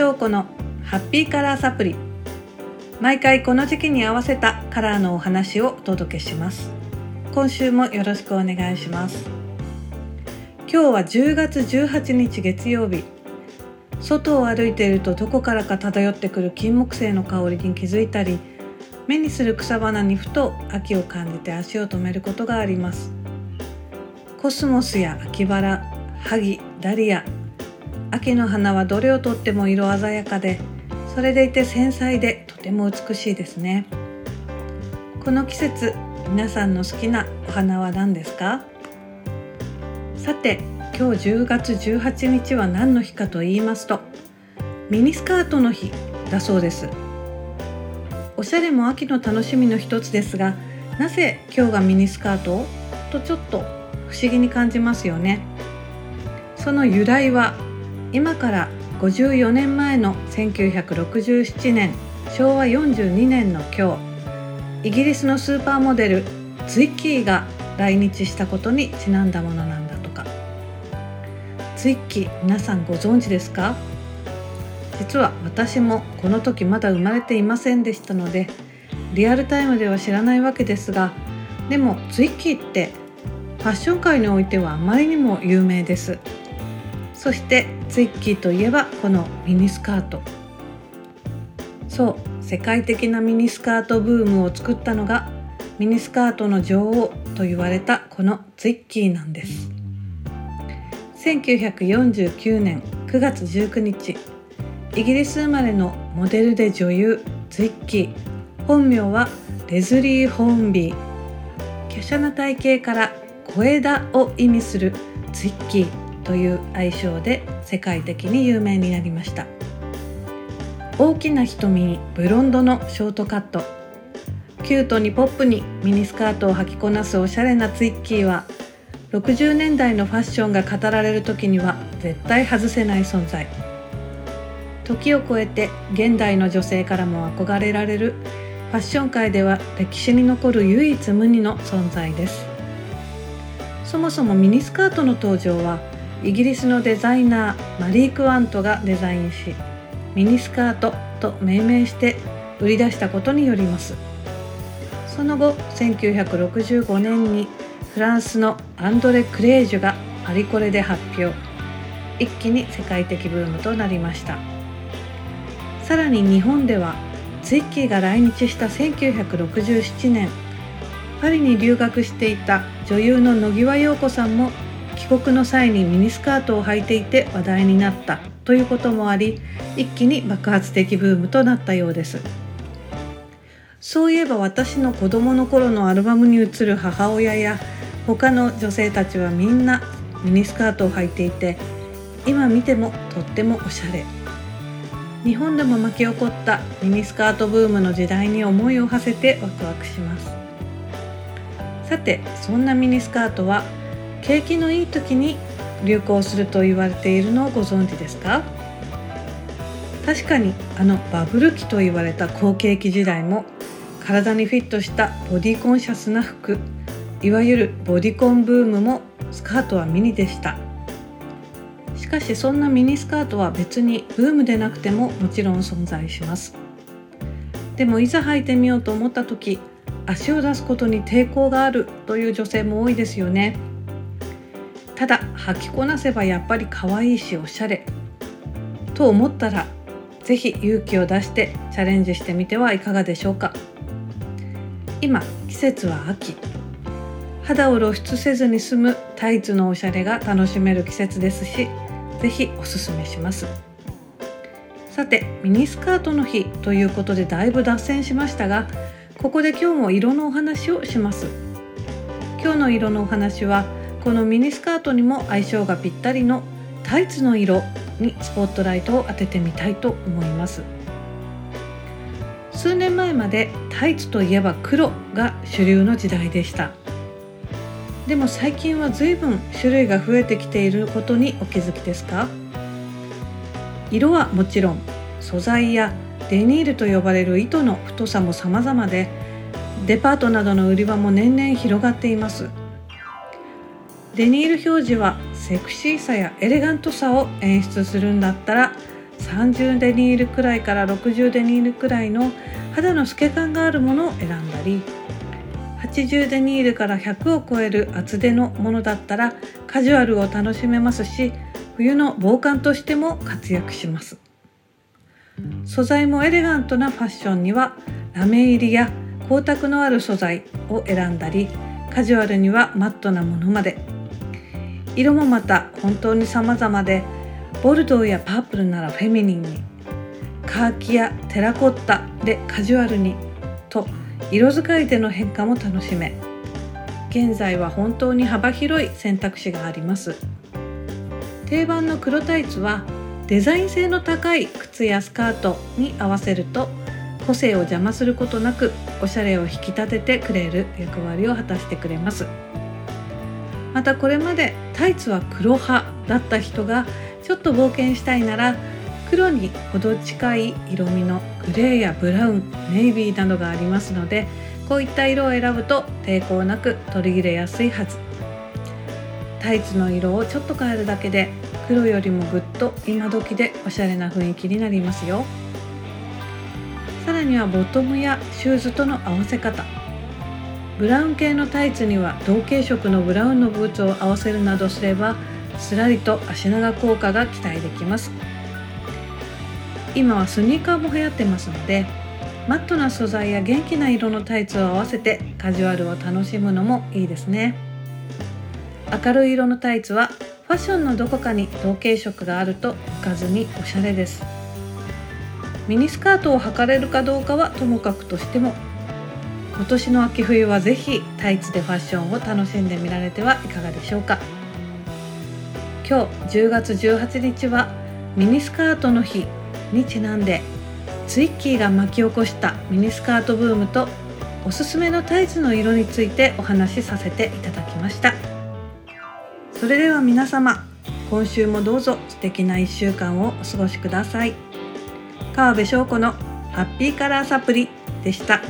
翔子のハッピーカラーサプリ。毎回この時期に合わせたカラーのお話をお届けします。今週もよろしくお願いします。今日は10月18日月曜日外を歩いているとどこからか漂ってくる金木犀の香りに気づいたり目にする草花にふと秋を感じて足を止めることがあります。コスモスや秋バラハギダリア秋の花はどれをとっても色鮮やかでそれでいて繊細でとても美しいですね。この季節皆さんの好きなお花は何ですか？さて今日10月18日は何の日かと言いますとミニスカートの日だそうです。おしゃれも秋の楽しみの一つですがなぜ今日がミニスカート？とちょっと不思議に感じますよね。その由来は今から54年前の1967年昭和42年の今日イギリスのスーパーモデルツイッキーが来日したことにちなんだものなんだとか。ツイッキー皆さんご存知ですか？実は私もこの時まだ生まれていませんでしたのでリアルタイムでは知らないわけですがでもツイッキーってファッション界においてはあまりにも有名です。そしてツイッキーといえばこのミニスカート。そう世界的なミニスカートブームを作ったのがミニスカートの女王と言われたこのツイッキーなんです。1949年9月19日イギリス生まれのモデルで女優ツイッキー。本名はレズリー・ホーンビー。華奢な体型から小枝を意味するツイッキー。という愛称で世界的に有名になりました。大きな瞳にブロンドのショートカット。キュートにポップにミニスカートを履きこなすおしゃれなツイッキーは60年代のファッションが語られる時には絶対外せない存在。時を超えて現代の女性からも憧れられるファッション界では歴史に残る唯一無二の存在です。そもそもミニスカートの登場はイギリスのデザイナーマリー・クワントがデザインしミニスカートと命名して売り出したことによります。その後1965年にフランスのアンドレ・クレージュがパリコレで発表。一気に世界的ブームとなりました。さらに日本ではツイッキーが来日した1967年パリに留学していた女優の野際陽子さんも帰国の際にミニスカートを履いていて話題になったということもあり一気に爆発的ブームとなったようです。そういえば私の子供の頃のアルバムに映る母親や他の女性たちはみんなミニスカートを履いていて今見てもとってもおしゃれ。日本でも巻き起こったミニスカートブームの時代に思いを馳せてワクワクします。さてそんなミニスカートは景気のいい時に流行すると言われているのをご存知ですか？確かにあのバブル期と言われた好景気時代も体にフィットしたボディコンシャスな服いわゆるボディコンブームもスカートはミニでした。しかしそんなミニスカートは別にブームでなくてももちろん存在します。でもいざ履いてみようと思った時足を出すことに抵抗があるという女性も多いですよね。ただ履きこなせばやっぱり可愛いしおしゃれ。と思ったら是非勇気を出してチャレンジしてみてはいかがでしょうか。今季節は秋。肌を露出せずに済むタイツのおしゃれが楽しめる季節ですし是非おすすめします。さてミニスカートの日ということでだいぶ脱線しましたがここで今日も色のお話をします。今日の色のお話はこのミニスカートにも相性がぴったりのタイツの色にスポットライトを当ててみたいと思います。数年前までタイツといえば黒が主流の時代でした。でも最近は随分種類が増えてきていることにお気づきですか？色はもちろん素材やデニールと呼ばれる糸の太さも様々でデパートなどの売り場も年々広がっています。デニール表示はセクシーさやエレガントさを演出するんだったら30デニールくらいから60デニールくらいの肌の透け感があるものを選んだり80デニールから100を超える厚手のものだったらカジュアルを楽しめますし冬の防寒としても活躍します。素材もエレガントなファッションにはラメ入りや光沢のある素材を選んだりカジュアルにはマットなものまで。色もまた本当に様々でボルドーやパープルならフェミニンにカーキやテラコッタでカジュアルにと色使いでの変化も楽しめ現在は本当に幅広い選択肢があります。定番の黒タイツはデザイン性の高い靴やスカートに合わせると個性を邪魔することなくおしゃれを引き立ててくれる役割を果たしてくれます。またこれまでタイツは黒派だった人がちょっと冒険したいなら黒に程近い色味のグレーやブラウンネイビーなどがありますのでこういった色を選ぶと抵抗なく取り入れやすいはず。タイツの色をちょっと変えるだけで黒よりもぐっと今時でおしゃれな雰囲気になりますよ。さらにはボトムやシューズとの合わせ方。ブラウン系のタイツには同系色のブラウンのブーツを合わせるなどすればすらりと足長効果が期待できます。今はスニーカーも流行ってますのでマットな素材や元気な色のタイツを合わせてカジュアルを楽しむのもいいですね。明るい色のタイツはファッションのどこかに同系色があると浮かずにおしゃれです。ミニスカートを履かれるかどうかはともかくとしても今年の秋冬はぜひタイツでファッションを楽しんでみられてはいかがでしょうか。今日10月18日はミニスカートの日にちなんでツイッキーが巻き起こしたミニスカートブームとおすすめのタイツの色についてお話しさせていただきました。それでは皆様今週もどうぞ素敵な1週間をお過ごしください。川辺翔子のハッピーカラーサプリでした。